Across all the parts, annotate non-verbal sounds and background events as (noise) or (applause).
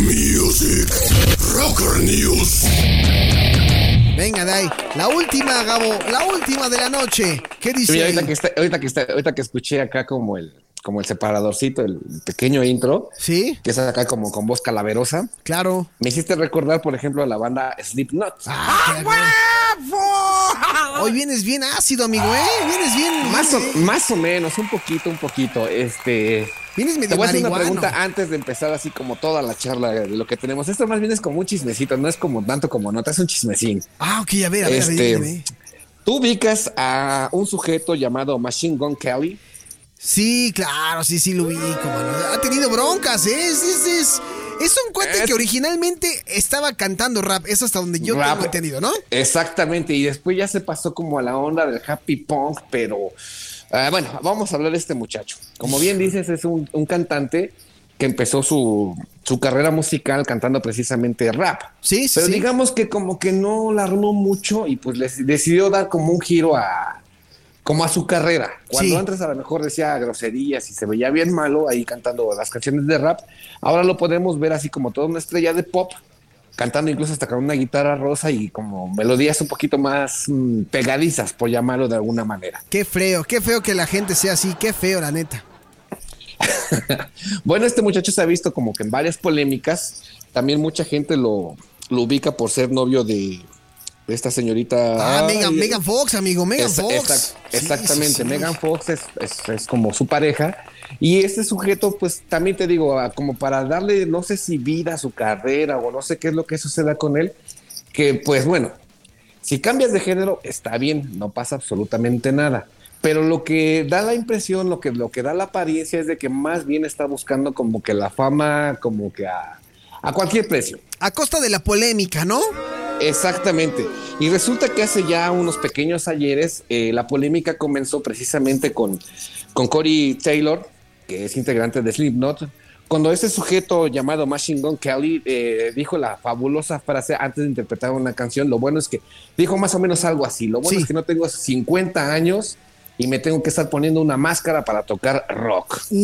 Music. Rocker News. Venga, Dai. La última, Gabo. La última de la noche. ¿Qué dice? Mira, ahorita que, está- ahorita, que está- ahorita que escuché acá como el, como el separadorcito, el pequeño intro, Sí, que es acá como con voz calaverosa, claro. me hiciste recordar, por ejemplo, a la banda Slipknot. Ah, (laughs) Hoy vienes bien ácido, amigo, ¿eh? Vienes bien. Más o, más o menos, un poquito, un poquito. Este. Vienes Te medio voy a hacer una pregunta antes de empezar así como toda la charla de lo que tenemos. Esto más bien es como un chismecito, no es como tanto como nota, es un chismecín. Ah, ok, a ver, a ver, a ver, Este. Tú ubicas a un sujeto llamado Machine Gun Kelly. Sí, claro, sí, sí lo vi. Como Ha tenido broncas, ¿eh? Es, es, es, es un cuate Es- que originalmente estaba cantando rap. Eso hasta donde yo Rap. tengo entendido, ¿no? Exactamente, y después ya se pasó como a la onda del happy punk, pero ah, bueno, vamos a hablar de este muchacho. Como bien dices, es un, un cantante que empezó su, su carrera musical cantando precisamente rap. Sí, sí, Pero sí. digamos que como que no la armó mucho y pues les decidió dar como un giro a como a su carrera. Cuando Sí. antes a lo mejor decía groserías y se veía bien malo ahí cantando las canciones de rap, ahora lo podemos ver así como toda una estrella de pop, cantando incluso hasta con una guitarra rosa y como melodías un poquito más mm, pegadizas, por llamarlo de alguna manera. Qué feo, qué feo que la gente sea así. Qué feo, la neta. (laughs) Bueno, este muchacho se ha visto como que en varias polémicas, también mucha gente lo, lo ubica por ser novio de esta señorita. Ah, Megan, Megan Fox, amigo, Megan Fox. Sí, exactamente, sí, sí. Megan Fox es, es- es como su pareja. Y este sujeto, pues también te digo, ah, como para darle, no sé si vida a su carrera o no sé qué es lo que suceda con él, que pues bueno, si cambias de género, está bien, no pasa absolutamente nada. Pero lo que da la impresión, lo que, lo que da la apariencia es de que más bien está buscando como que la fama, como que a, a cualquier precio. A costa de la polémica, ¿no? Exactamente. Y resulta que hace ya unos pequeños ayeres eh, la polémica comenzó precisamente con, con Corey Taylor, que es integrante de Slipknot, cuando este sujeto llamado Machine Gun Kelly eh, dijo la fabulosa frase antes de interpretar una canción, lo bueno es que dijo más o menos algo así, lo bueno Sí. es que no tengo 50 años y me tengo que estar poniendo una máscara para tocar rock. Uy,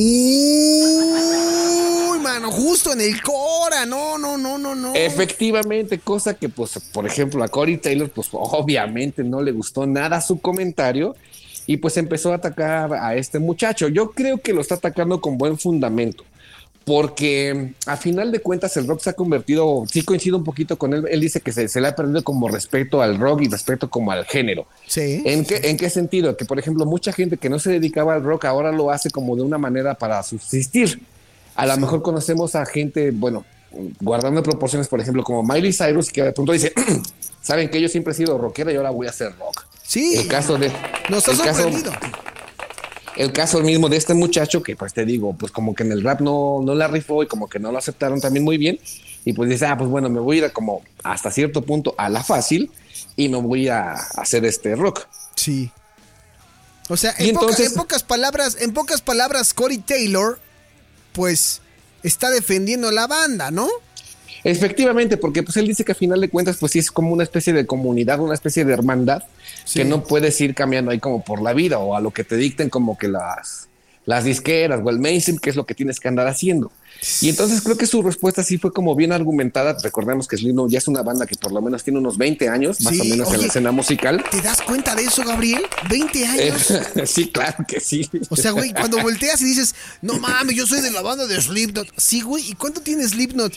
mano, justo en el Cora. No, no, no, no, no. Efectivamente, cosa que, pues, por ejemplo, a Corey Taylor, pues obviamente no le gustó nada su comentario y pues empezó a atacar a este muchacho. Yo creo que lo está atacando con buen fundamento. Porque a final de cuentas el rock se ha convertido, sí coincido un poquito con él, él dice que se, se le ha perdido como respeto al rock y respeto como al género. Sí. ¿En qué, ¿En qué sentido? Que, por ejemplo, mucha gente que no se dedicaba al rock ahora lo hace como de una manera para subsistir. A lo mejor conocemos a gente, bueno, guardando proporciones, por ejemplo, como Miley Cyrus, que de pronto dice, (clears throat) saben que yo siempre he sido rockera y ahora voy a hacer rock. Sí. El caso de... Nos ha el caso- sorprendido. El caso mismo de este muchacho que pues te digo, pues como que en el rap no, no la rifó y como que no lo aceptaron también muy bien. Y pues dice, ah, pues bueno, me voy a ir a como hasta cierto punto a la fácil y me voy a hacer este rock. Sí. O sea, en, poca- entonces- en pocas palabras, en pocas palabras, Corey Taylor, pues, está defendiendo la banda, ¿no? Efectivamente, porque pues él dice que a final de cuentas pues sí es como una especie de comunidad, una especie de hermandad Sí. que no puedes ir cambiando ahí como por la vida o a lo que te dicten como que las, las disqueras o el mainstream, que es lo que tienes que andar haciendo. Y entonces creo que su respuesta sí fue como bien argumentada. Recordemos que Slipknot ya es una banda que por lo menos tiene unos 20 años, más Sí, o menos en la escena musical. ¿Te das cuenta de eso, Gabriel? 20 Eh, años. (laughs) sí, claro que sí. O sea, güey, cuando volteas y dices, no mames, yo soy de la banda de Slipknot. Sí, güey, ¿y cuánto tiene Slipknot?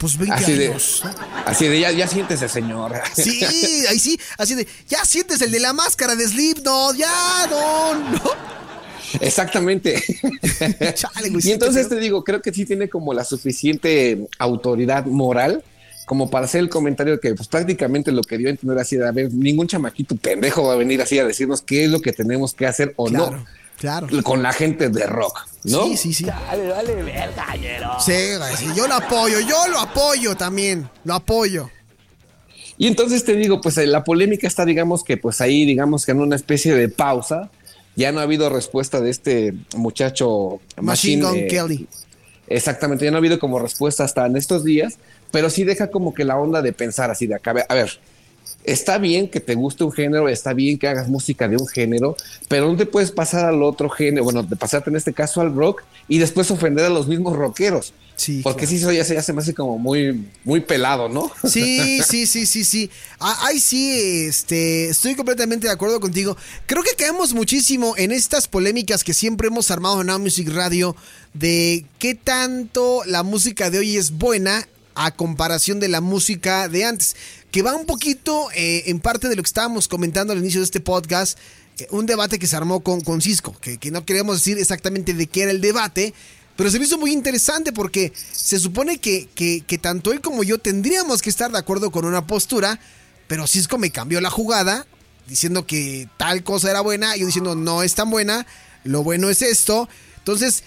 Pues 20 Así de, años. ¿no? así de ya, ya siéntese, señor. Sí, ahí sí, así de, ya sientes el de la máscara de Slipknot, ya, no, no. Exactamente. (laughs) Chale, sí, y entonces te digo, creo que sí tiene como la suficiente autoridad moral como para hacer el comentario que pues prácticamente lo que dio a entender así de, a ver, ningún chamaquito pendejo va a venir así a decirnos qué es lo que tenemos que hacer o Claro, no. Claro. con la gente de rock, ¿no? Sí, sí, sí. Dale, dale, verga, Sí, sí, yo lo apoyo, yo lo apoyo también, lo apoyo. Y entonces te digo, pues la polémica está, digamos que pues ahí, digamos que en una especie de pausa, ya no ha habido respuesta de este muchacho Machine, Gun eh, Kelly. Exactamente, ya no ha habido como respuesta hasta en estos días, pero sí deja como que la onda de pensar así de acá, a ver, está bien que te guste un género, está bien que hagas música de un género, pero no te puedes pasar al otro género, bueno, de pasarte en este caso al rock y después ofender a los mismos rockeros. Sí, Porque sí, eso ya se, ya me hace como muy, muy pelado, ¿no? Sí, (laughs) sí, sí, sí, sí. Ay, sí, este, estoy completamente de acuerdo contigo. Creo que caemos muchísimo en estas polémicas que siempre hemos armado en Now Music Radio de qué tanto la música de hoy es buena a comparación de la música de antes que va un poquito eh, en parte de lo que estábamos comentando al inicio de este podcast, eh, un debate que se armó con, con Cisco, que, no queríamos decir exactamente de qué era el debate, pero se me hizo muy interesante porque se supone que, que, tanto él como yo tendríamos que estar de acuerdo con una postura, pero Cisco me cambió la jugada diciendo que tal cosa era buena, yo diciendo no es tan buena, lo bueno es esto. Entonces,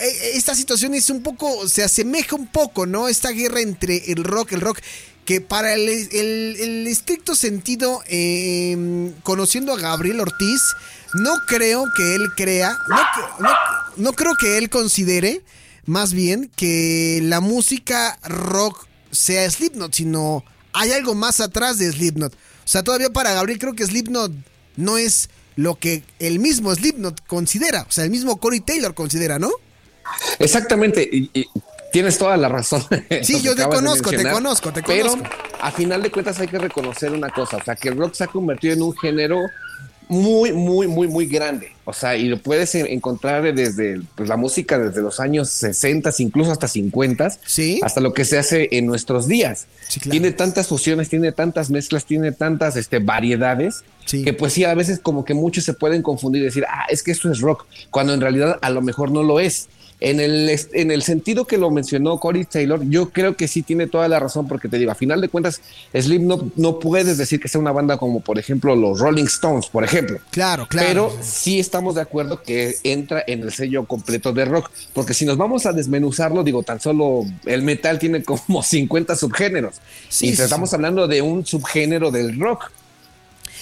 eh, esta situación es un poco, se asemeja un poco, ¿no? Esta guerra entre el rock, el rock que para el, estricto sentido, em, conociendo a Gabriel Ortiz, no creo que él crea, no, creo que él considere, más bien, que la música rock sea Slipknot, sino hay algo más atrás de Slipknot. O sea, todavía para Gabriel creo que Slipknot no es lo que el mismo Slipknot considera, o sea, el mismo Corey Taylor considera, ¿no? Exactamente, y, Tienes toda la razón. (laughs) Sí, yo te conozco, te conozco, te conozco. Pero a final de cuentas hay que reconocer una cosa, o sea, que el rock se ha convertido en un género muy, muy, muy, muy grande. O sea, y lo puedes encontrar desde pues, la música desde los años 60, incluso hasta 50, ¿Sí? hasta lo que se hace en nuestros días. Tiene tantas fusiones, tiene tantas mezclas, tiene tantas este, variedades, que pues sí, a veces como que muchos se pueden confundir y decir, ah, es que esto es rock, cuando en realidad a lo mejor no lo es. En el, en el sentido que lo mencionó Corey Taylor, yo creo que sí tiene toda la razón, porque te digo, a final de cuentas, Slim no, no puedes decir que sea una banda como, por ejemplo, los Rolling Stones, por ejemplo. Claro, claro. Pero sí estamos de acuerdo que entra en el sello completo de rock, porque si nos vamos a desmenuzarlo, digo, tan solo el metal tiene como (laughs) 50 subgéneros. Sí, y estamos hablando de un subgénero del rock.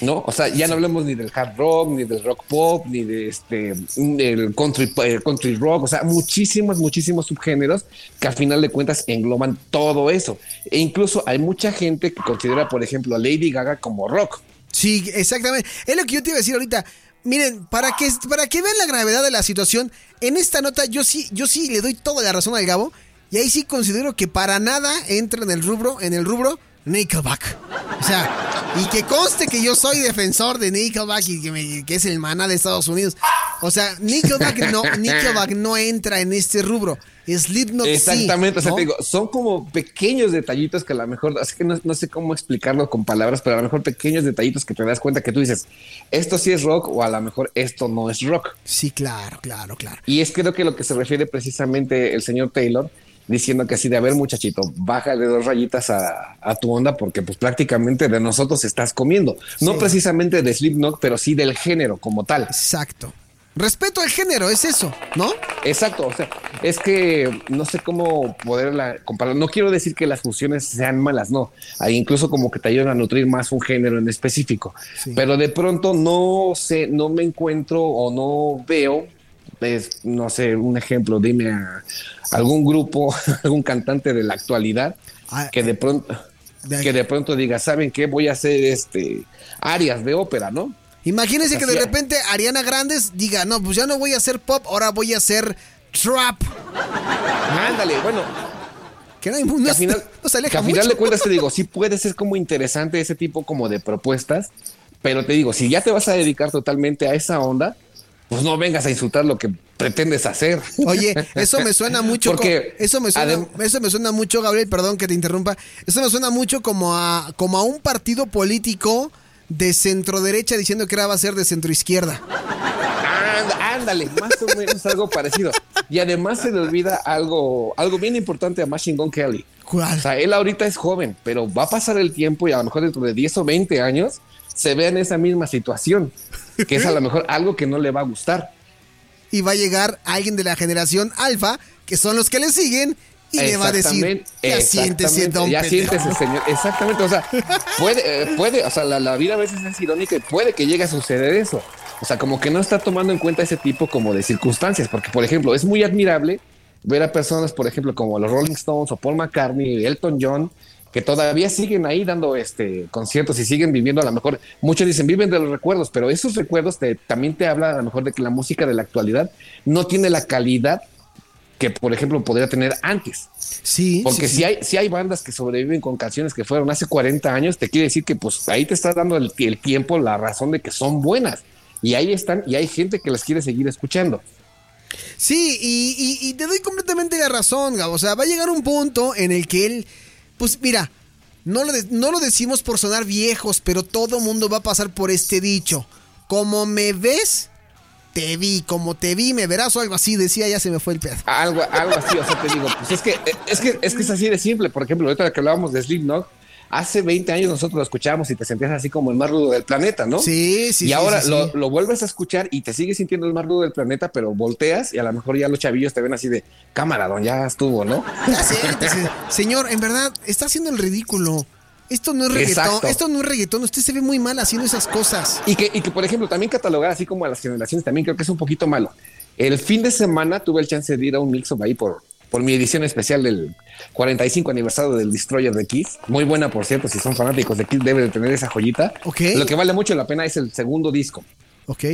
¿No? O sea, ya no hablamos ni del hard rock, ni del rock pop, ni de este, el country, eh, country rock, o sea, muchísimos, muchísimos subgéneros que al final de cuentas engloban todo eso. E incluso hay mucha gente que considera, por ejemplo, a Lady Gaga como rock. Sí, exactamente. Es lo que yo te iba a decir ahorita. Miren, para que, para que vean la gravedad de la situación, en esta nota yo sí, yo sí le doy toda la razón al Gabo. Y ahí sí considero que para nada entra en el rubro, en el rubro Nickelback. O sea, y que conste que yo soy defensor de Nickelback y que, es el maná de Estados Unidos. O sea, Nickelback no, (laughs) Nickelback no entra en este rubro. Slipknot Exactamente, o sea, te digo, son como pequeños detallitos que a lo mejor, así que no, no, sé cómo explicarlo con palabras, pero a lo mejor pequeños detallitos que te das cuenta que tú dices, esto sí es rock o a lo mejor esto no es rock. Sí, claro, claro, claro. Y es creo que lo que se refiere precisamente el señor Taylor diciendo que así de, a ver muchachito, bájale dos rayitas a, tu onda porque pues prácticamente de nosotros estás comiendo. No precisamente de Slipknot, pero sí del género como tal. Exacto. Respeto al género, es eso, ¿no? Exacto, o sea, es que no sé cómo poderla comparar. No quiero decir que las fusiones sean malas, no. Hay incluso como que te ayudan a nutrir más un género en específico. Pero de pronto no sé, no me encuentro o no veo, es, no sé, un ejemplo, dime a algún grupo, (laughs) algún cantante de la actualidad ah, que de pronto que de pronto diga, ¿saben qué? Voy a hacer este áreas de ópera, ¿no? Imagínense que de repente Ariana Grandes diga, no, pues ya no voy a hacer pop, ahora voy a hacer trap. Ándale, bueno. Que no hay mundo. al final, al final de cuentas te digo, sí puede ser como interesante ese tipo como de propuestas, pero te digo, si ya te vas a dedicar totalmente a esa onda, pues no vengas a insultar lo que pretendes hacer. Oye, (laughs) eso me suena mucho. Porque eso me suena, eso me suena mucho, Gabriel, perdón que te interrumpa. Eso me suena mucho como a, como a un partido político de centro derecha diciendo que era va a ser de centro izquierda. Ándale, más o menos algo parecido. Y además se le olvida algo, algo bien importante a Machine Gun Kelly. ¿Cuál? O sea, él ahorita es joven, pero va a pasar el tiempo y a lo mejor dentro de 10 o 20 años se ve en esa misma situación, que es a lo (laughs) mejor algo que no le va a gustar. y va a llegar alguien de la generación alfa, que son los que le siguen, y le va a decir, ya siéntese, don Ya pendejo". siéntese, señor. Exactamente, o sea, (laughs) puede, eh, puede, o sea, la, la vida a veces es irónica y puede que llegue a suceder eso. O sea, como que no está tomando en cuenta ese tipo como de circunstancias, porque, por ejemplo, es muy admirable ver a personas, por ejemplo, como los Rolling Stones o Paul McCartney, Elton John, que todavía siguen ahí dando este conciertos y siguen viviendo a lo mejor, muchos dicen viven de los recuerdos, pero esos recuerdos te, también te hablan a lo mejor de que la música de la actualidad no tiene la calidad que por ejemplo podría tener antes. Sí, Porque sí, si hay si hay bandas que sobreviven con canciones que fueron hace 40 años, te quiere decir que pues ahí te estás dando el, el tiempo, la razón de que son buenas. Y ahí están, y hay gente que las quiere seguir escuchando. Sí, y, y- y te doy completamente la razón, Gabo. O sea, va a llegar un punto en el que él, pues mira, no lo, no lo decimos por sonar viejos, pero todo mundo va a pasar por este dicho. Como me ves, te vi. Como te vi, me verás o algo así. Decía, ya se me fue el pedo. Algo, algo así, o sea, te digo, pues es que, es que, es que es así de simple. Por ejemplo, ahorita que hablábamos de Slipknot, hace 20 años nosotros lo escuchábamos y te sentías así como el más rudo del planeta, ¿no? Sí, sí, y sí, ahora sí, lo, sí. lo vuelves a escuchar y te sigues sintiendo el más rudo del planeta, pero volteas y a lo mejor ya los chavillos te ven así de cámara, don, ya estuvo, ¿no? Siéntese. Señor, en verdad, está haciendo el ridículo. Esto no es reggaetón. Exacto. Esto no es reggaetón. Usted se ve muy mal haciendo esas cosas. Y que, y que, por ejemplo, también catalogar así como a las generaciones también creo que es un poquito malo. El fin de semana tuve el chance de ir a un mix ahí por, por mi edición especial del 45 aniversario del Destroyer de Kiss. Muy buena, por cierto, si son fanáticos de Kiss deben de tener esa joyita. Lo que vale mucho la pena es el segundo disco. ¿Ok?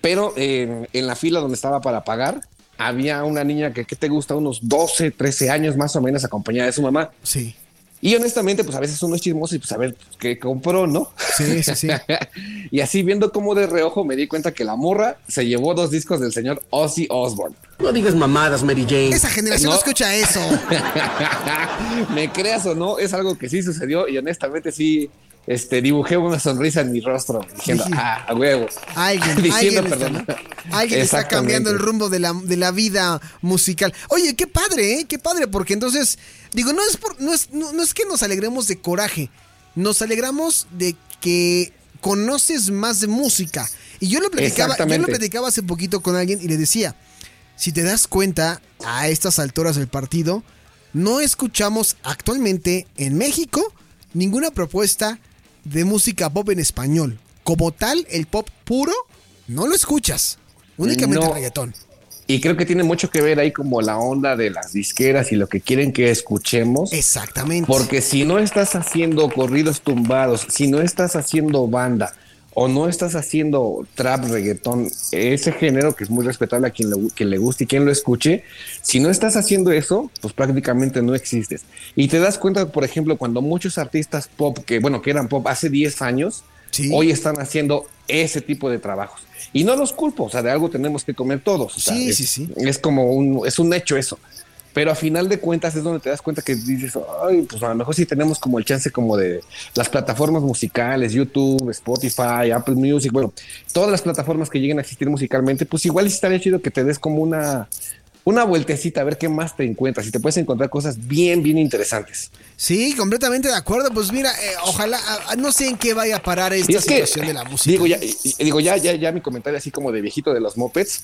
Pero eh, en la fila donde estaba para pagar, había una niña que, ¿qué te gusta? Unos 12, 13 años más o menos acompañada de su mamá. Sí. Y honestamente, pues a veces uno es chismoso y pues a ver pues, qué compró, ¿no? Sí, sí, sí. (laughs) y así viendo como de reojo me di cuenta que la morra se llevó dos discos del señor Ozzy Osbourne. No digas mamadas, Mary Jane. Esa generación no, No. escucha eso. (laughs) me creas o no, es algo que sí sucedió y honestamente sí este, dibujé una sonrisa en mi rostro diciendo, Dije, ah, a huevo. Alguien, (laughs) Diciendo alguien, perdón. está, alguien está Exactamente. cambiando el rumbo de la, de la vida musical. Oye, qué padre, ¿eh? Qué padre, porque entonces, digo, no es, por, no, es, no, no es que nos alegremos de coraje, nos alegramos de que conoces más de música. Y yo lo platicaba, yo lo platicaba hace poquito con alguien y le decía, si te das cuenta, a estas alturas del partido, no escuchamos actualmente en México ninguna propuesta de música pop en español. Como tal, el pop puro, no lo escuchas. Únicamente No. reggaetón. Y creo que tiene mucho que ver ahí como la onda de las disqueras y lo que quieren que escuchemos. Exactamente. Porque si no estás haciendo corridos tumbados, si no estás haciendo banda o no estás haciendo trap, reggaetón, ese género que es muy respetable a quien le, quien le guste y quien lo escuche, si no estás haciendo eso, pues prácticamente no existes. Y te das cuenta, por ejemplo, cuando muchos artistas pop, que bueno, que eran pop hace 10 años, Sí. hoy están haciendo ese tipo de trabajos. Y no los culpo, o sea, de algo tenemos que comer todos. o sea, Sí, es- sí, sí. Es como un, es un hecho eso. Pero a final de cuentas es donde te das cuenta que dices, ay, pues a lo mejor sí tenemos como el chance como de las plataformas musicales, YouTube, Spotify, Apple Music, bueno, todas las plataformas que lleguen a existir musicalmente, pues igual estaría chido que te des como una, una vueltecita a ver qué más te encuentras y te puedes encontrar cosas bien, bien interesantes. Sí, completamente de acuerdo. Pues mira, eh, ojalá, ah, no sé en qué vaya a parar esta que, situación de la música. digo, ya, digo, ya, ya, ya mi comentario así como de viejito de los mopeds.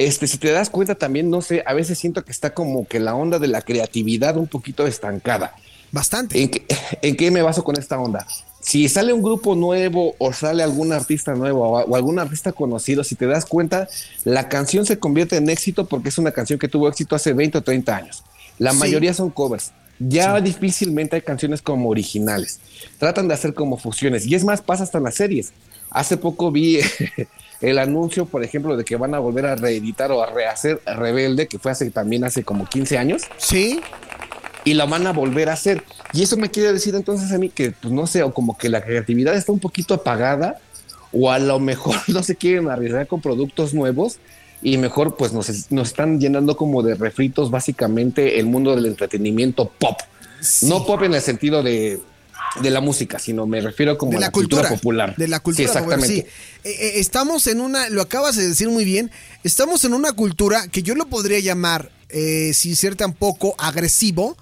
Este, si te das cuenta también, no sé, a veces siento que está como que la onda de la creatividad un poquito estancada. Bastante. ¿En qué, en qué me baso con esta onda? Si sale un grupo nuevo o sale algún artista nuevo o, o algún artista conocido, si te das cuenta, la canción se convierte en éxito porque es una canción que tuvo éxito hace 20 o 30 años. La Sí. mayoría son covers. Ya difícilmente hay canciones como originales. Tratan de hacer como fusiones. Y es más, pasa hasta en las series. Hace poco vi (laughs) el anuncio, por ejemplo, de que van a volver a reeditar o a rehacer Rebelde, que fue hace también hace como 15 años Sí, y la van a volver a hacer. Y eso me quiere decir entonces a mí que, pues no sé, o como que la creatividad está un poquito apagada, o a lo mejor (laughs) no se quieren arriesgar con productos nuevos, y mejor pues nos, nos están llenando como de refritos básicamente el mundo del entretenimiento pop. No pop en el sentido de, de la música, sino me refiero como de a la, la cultura, cultura, popular. De la cultura Sí, exactamente. sí. Eh, eh, estamos en una, lo acabas de decir muy bien, estamos en una cultura que yo lo podría llamar, eh, sin ser tampoco agresivo,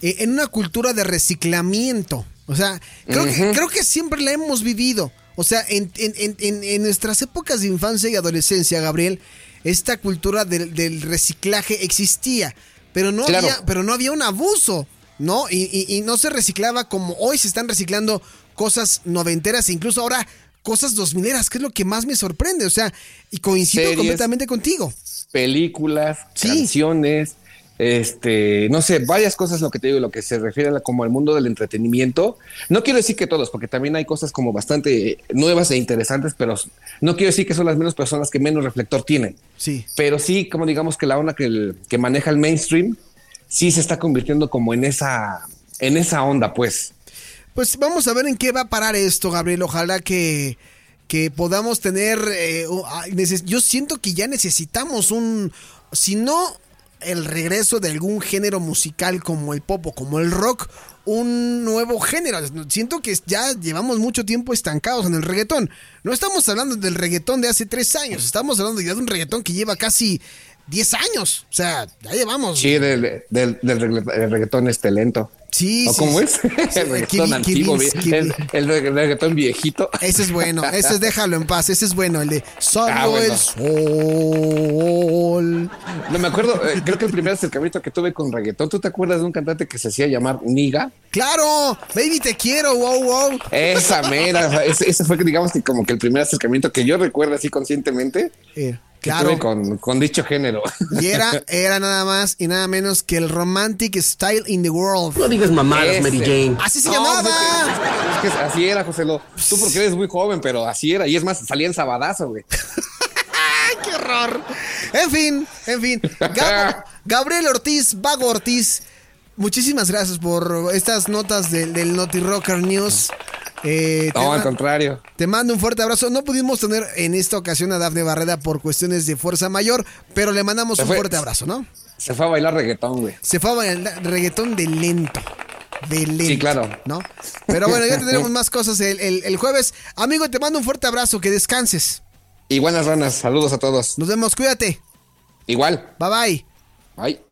eh, en una cultura de reciclamiento. O sea, creo, que, creo que siempre la hemos vivido. O sea, en, en- en- en- en nuestras épocas de infancia y adolescencia, Gabriel, esta cultura del, del reciclaje existía, pero no, Claro. había, pero no había un abuso, ¿no? Y, y- y no se reciclaba como hoy se están reciclando cosas noventeras e incluso ahora cosas dos mileras, que es lo que más me sorprende, o sea, y coincido Series. completamente contigo. películas, Sí. canciones, este, no sé, varias cosas lo que te digo, lo que se refiere a la- como al mundo del entretenimiento. No quiero decir que todos, porque también hay cosas como bastante nuevas e interesantes, pero no quiero decir que son las menos personas que menos reflector tienen. Sí. Pero sí, como digamos que la onda que, el- que maneja el mainstream, sí se está convirtiendo como en esa, en esa onda, pues. Pues vamos a ver en qué va a parar esto, Gabriel. Ojalá que, que podamos tener... eh, ah, yo siento que ya necesitamos un... Si no el regreso de algún género musical como el pop o como el rock, un nuevo género. Siento que ya llevamos mucho tiempo estancados en el reggaetón. No estamos hablando del reggaetón de hace tres años, estamos hablando ya de un reggaetón que lleva casi 10 años. O sea, ya llevamos... Sí, del, reggaetón este lento. Sí, ¿O sí, cómo es? (laughs) Sí, el reggaetón antiguo, el, reggaetón viejito. Ese es bueno, ese es déjalo en paz, ese es bueno, el de salió Ah, bueno. el sol. No me acuerdo, eh, creo que el primer acercamiento que tuve con reggaetón, ¿tú te acuerdas de un cantante que se hacía llamar Niga? Claro, baby te quiero, wow, wow. Esa mera, ese, ese fue, digamos, que como que el primer acercamiento que yo recuerdo así conscientemente Que claro, tuve con, con dicho género. (laughs) y era, era nada más y nada menos que el romantic style in the world. No digas mamadas. Mary Jane. Así se No, llamaba. pues, es que- es que así era, José Lo. Tú porque eres muy joven, pero así era. Y es más, salía en sabadazo, güey. ¡Ay, (laughs) qué horror! En fin, en fin. Gab- (laughs) Gabriel Ortiz, Vago Ortiz, muchísimas gracias por estas notas del, del Naughty Rocker News. Eh, No, al contrario. Te mando un fuerte abrazo. No pudimos tener en esta ocasión a Dafne Barreda por cuestiones de fuerza mayor, pero le mandamos Se un fue. fuerte abrazo, ¿no? Se fue a bailar reggaetón, güey. Se fue a bailar reggaetón de lento. De lento. Sí, claro. ¿No? Pero bueno, ya (laughs) tendremos más cosas el, el- el jueves. Amigo, te mando un fuerte abrazo. Que descanses. Y buenas ranas. Saludos a todos. Nos vemos. Cuídate. Igual. Bye bye. Bye.